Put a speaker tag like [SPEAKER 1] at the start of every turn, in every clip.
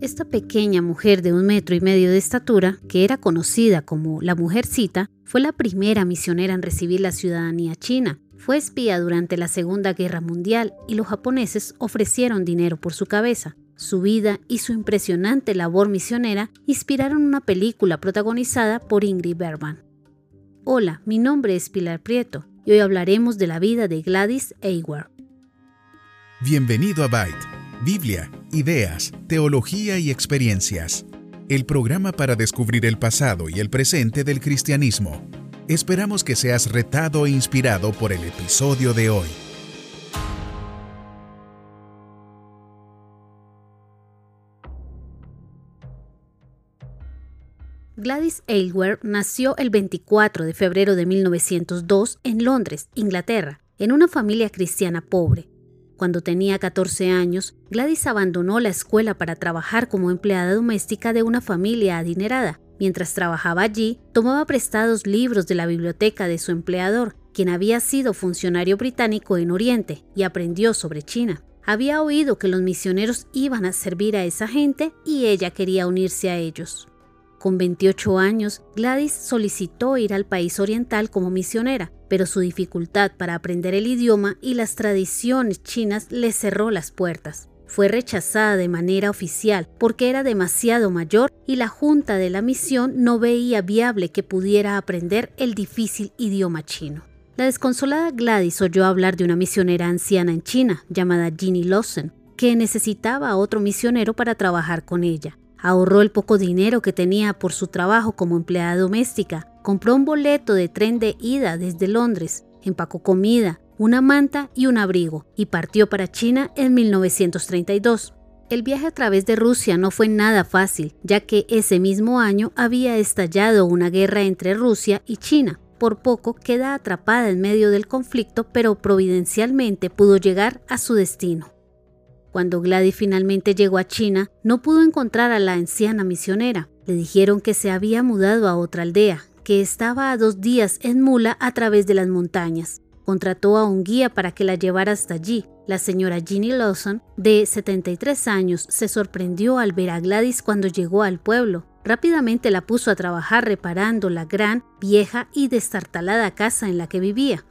[SPEAKER 1] Esta pequeña mujer de un metro y medio de estatura, que era conocida como la mujercita, fue la primera misionera en recibir la ciudadanía china. Fue espía durante la Segunda Guerra Mundial y los japoneses ofrecieron dinero por su cabeza. Su vida y su impresionante labor misionera inspiraron una película protagonizada por Ingrid Bergman. Hola, mi nombre es Pilar Prieto y hoy hablaremos de la vida de Gladys Aylward.
[SPEAKER 2] Bienvenido a Byte, Biblia, ideas, teología y experiencias. El programa para descubrir el pasado y el presente del cristianismo. Esperamos que seas retado e inspirado por el episodio de hoy.
[SPEAKER 1] Gladys Aylward nació el 24 de febrero de 1902 en Londres, Inglaterra, en una familia cristiana pobre. Cuando tenía 14 años, Gladys abandonó la escuela para trabajar como empleada doméstica de una familia adinerada. Mientras trabajaba allí, tomaba prestados libros de la biblioteca de su empleador, quien había sido funcionario británico en Oriente, y aprendió sobre China. Había oído que los misioneros iban a servir a esa gente y ella quería unirse a ellos. Con 28 años, Gladys solicitó ir al país oriental como misionera, pero su dificultad para aprender el idioma y las tradiciones chinas le cerró las puertas. Fue rechazada de manera oficial porque era demasiado mayor y la junta de la misión no veía viable que pudiera aprender el difícil idioma chino. La desconsolada Gladys oyó hablar de una misionera anciana en China llamada Ginny Lawson, que necesitaba a otro misionero para trabajar con ella. Ahorró el poco dinero que tenía por su trabajo como empleada doméstica, compró un boleto de tren de ida desde Londres, empacó comida, una manta y un abrigo y partió para China en 1932. El viaje a través de Rusia no fue nada fácil, ya que ese mismo año había estallado una guerra entre Rusia y China. Por poco queda atrapada en medio del conflicto, pero providencialmente pudo llegar a su destino. Cuando Gladys finalmente llegó a China, no pudo encontrar a la anciana misionera. Le dijeron que se había mudado a otra aldea, que estaba a dos días en mula a través de las montañas. Contrató a un guía para que la llevara hasta allí. La señora Ginny Lawson, de 73 años, se sorprendió al ver a Gladys cuando llegó al pueblo. Rápidamente la puso a trabajar reparando la gran, vieja y destartalada casa en la que vivía.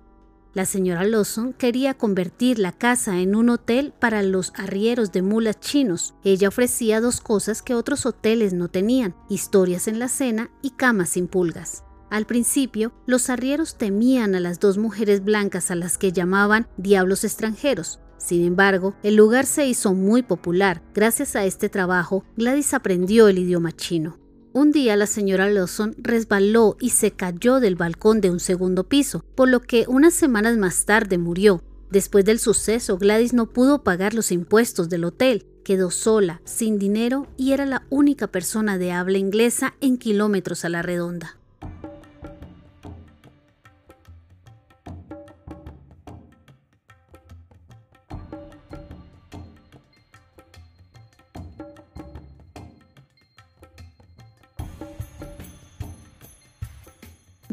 [SPEAKER 1] La señora Lawson quería convertir la casa en un hotel para los arrieros de mulas chinos. Ella ofrecía dos cosas que otros hoteles no tenían, historias en la cena y camas sin pulgas. Al principio, los arrieros temían a las dos mujeres blancas a las que llamaban diablos extranjeros. Sin embargo, el lugar se hizo muy popular. Gracias a este trabajo, Gladys aprendió el idioma chino. Un día la señora Lawson resbaló y se cayó del balcón de un segundo piso, por lo que unas semanas más tarde murió. Después del suceso, Gladys no pudo pagar los impuestos del hotel, quedó sola, sin dinero y era la única persona de habla inglesa en kilómetros a la redonda.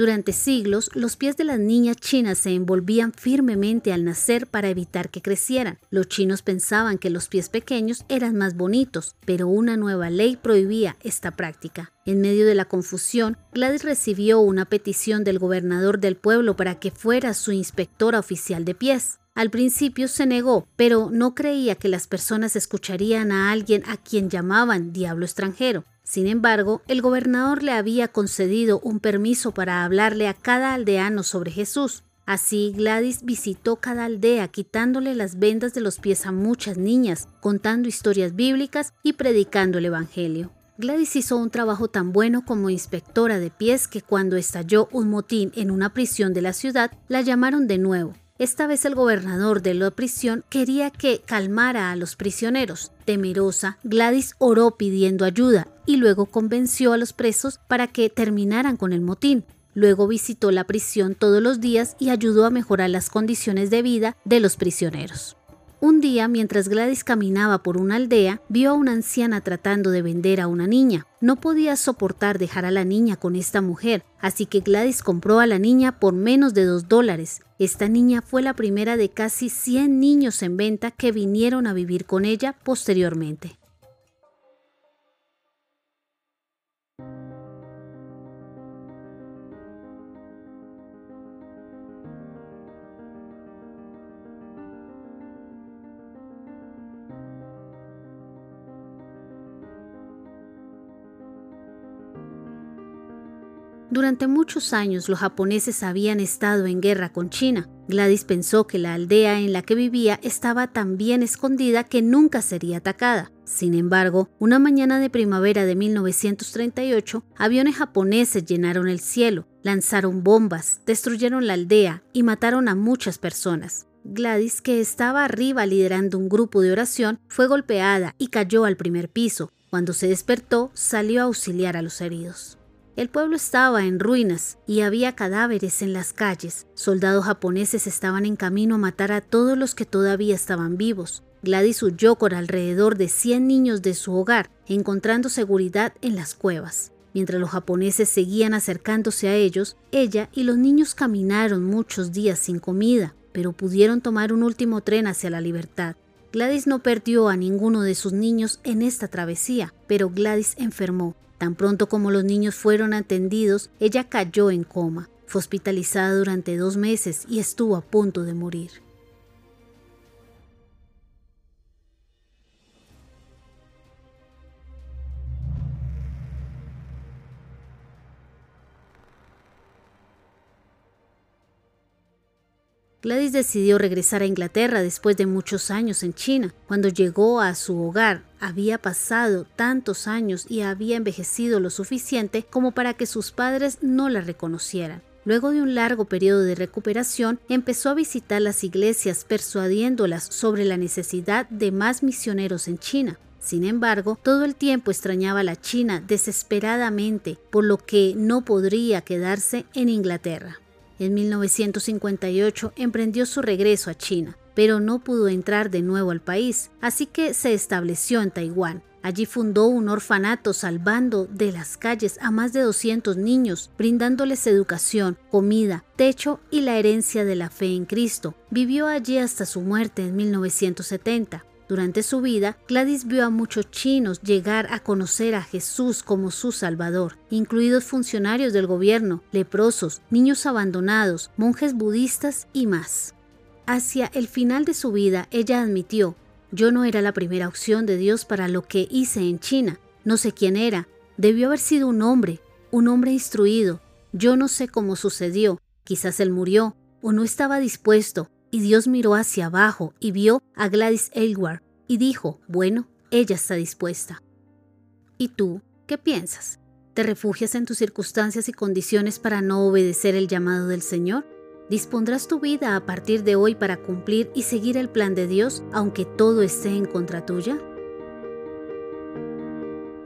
[SPEAKER 1] Durante siglos, los pies de las niñas chinas se envolvían firmemente al nacer para evitar que crecieran. Los chinos pensaban que los pies pequeños eran más bonitos, pero una nueva ley prohibía esta práctica. En medio de la confusión, Gladys recibió una petición del gobernador del pueblo para que fuera su inspectora oficial de pies. Al principio se negó, pero no creía que las personas escucharían a alguien a quien llamaban diablo extranjero. Sin embargo, el gobernador le había concedido un permiso para hablarle a cada aldeano sobre Jesús. Así Gladys visitó cada aldea quitándole las vendas de los pies a muchas niñas, contando historias bíblicas y predicando el Evangelio. Gladys hizo un trabajo tan bueno como inspectora de pies que cuando estalló un motín en una prisión de la ciudad, la llamaron de nuevo esta vez el gobernador de la prisión quería que calmara a los prisioneros. Temerosa, Gladys oró pidiendo ayuda y luego convenció a los presos para que terminaran con el motín. Luego visitó la prisión todos los días y ayudó a mejorar las condiciones de vida de los prisioneros. Un día, mientras Gladys caminaba por una aldea, vio a una anciana tratando de vender a una niña. No podía soportar dejar a la niña con esta mujer, así que Gladys compró a la niña por menos de dos dólares. Esta niña fue la primera de casi 100 niños en venta que vinieron a vivir con ella posteriormente. Durante muchos años los japoneses habían estado en guerra con China. Gladys pensó que la aldea en la que vivía estaba tan bien escondida que nunca sería atacada. Sin embargo, una mañana de primavera de 1938, aviones japoneses llenaron el cielo, lanzaron bombas, destruyeron la aldea y mataron a muchas personas. Gladys, que estaba arriba liderando un grupo de oración, fue golpeada y cayó al primer piso. Cuando se despertó, salió a auxiliar a los heridos. El pueblo estaba en ruinas y había cadáveres en las calles. Soldados japoneses estaban en camino a matar a todos los que todavía estaban vivos. Gladys huyó con alrededor de 100 niños de su hogar, encontrando seguridad en las cuevas. Mientras los japoneses seguían acercándose a ellos, ella y los niños caminaron muchos días sin comida, pero pudieron tomar un último tren hacia la libertad. Gladys no perdió a ninguno de sus niños en esta travesía, pero Gladys enfermó Tan pronto como los niños fueron atendidos, ella cayó en coma. Fue hospitalizada durante dos meses y estuvo a punto de morir. Gladys decidió regresar a Inglaterra después de muchos años en China. Cuando llegó a su hogar, había pasado tantos años y había envejecido lo suficiente como para que sus padres no la reconocieran. Luego de un largo periodo de recuperación, empezó a visitar las iglesias persuadiéndolas sobre la necesidad de más misioneros en China. Sin embargo, todo el tiempo extrañaba la China desesperadamente, por lo que no podría quedarse en Inglaterra. En 1958 emprendió su regreso a China, pero no pudo entrar de nuevo al país, así que se estableció en Taiwán. Allí fundó un orfanato salvando de las calles a más de 200 niños, brindándoles educación, comida, techo y la herencia de la fe en Cristo. Vivió allí hasta su muerte en 1970. Durante su vida, Gladys vio a muchos chinos llegar a conocer a Jesús como su Salvador, incluidos funcionarios del gobierno, leprosos, niños abandonados, monjes budistas y más. Hacia el final de su vida, ella admitió, yo no era la primera opción de Dios para lo que hice en China, no sé quién era, debió haber sido un hombre, un hombre instruido, yo no sé cómo sucedió, quizás él murió o no estaba dispuesto, y Dios miró hacia abajo y vio a Gladys Aylward y dijo, bueno, ella está dispuesta. ¿Y tú qué piensas? ¿Te refugias en tus circunstancias y condiciones para no obedecer el llamado del Señor? ¿Dispondrás tu vida a partir de hoy para cumplir y seguir el plan de Dios aunque todo esté en contra tuya?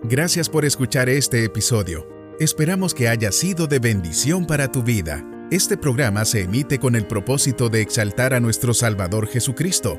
[SPEAKER 2] Gracias por escuchar este episodio. Esperamos que haya sido de bendición para tu vida. Este programa se emite con el propósito de exaltar a nuestro Salvador Jesucristo,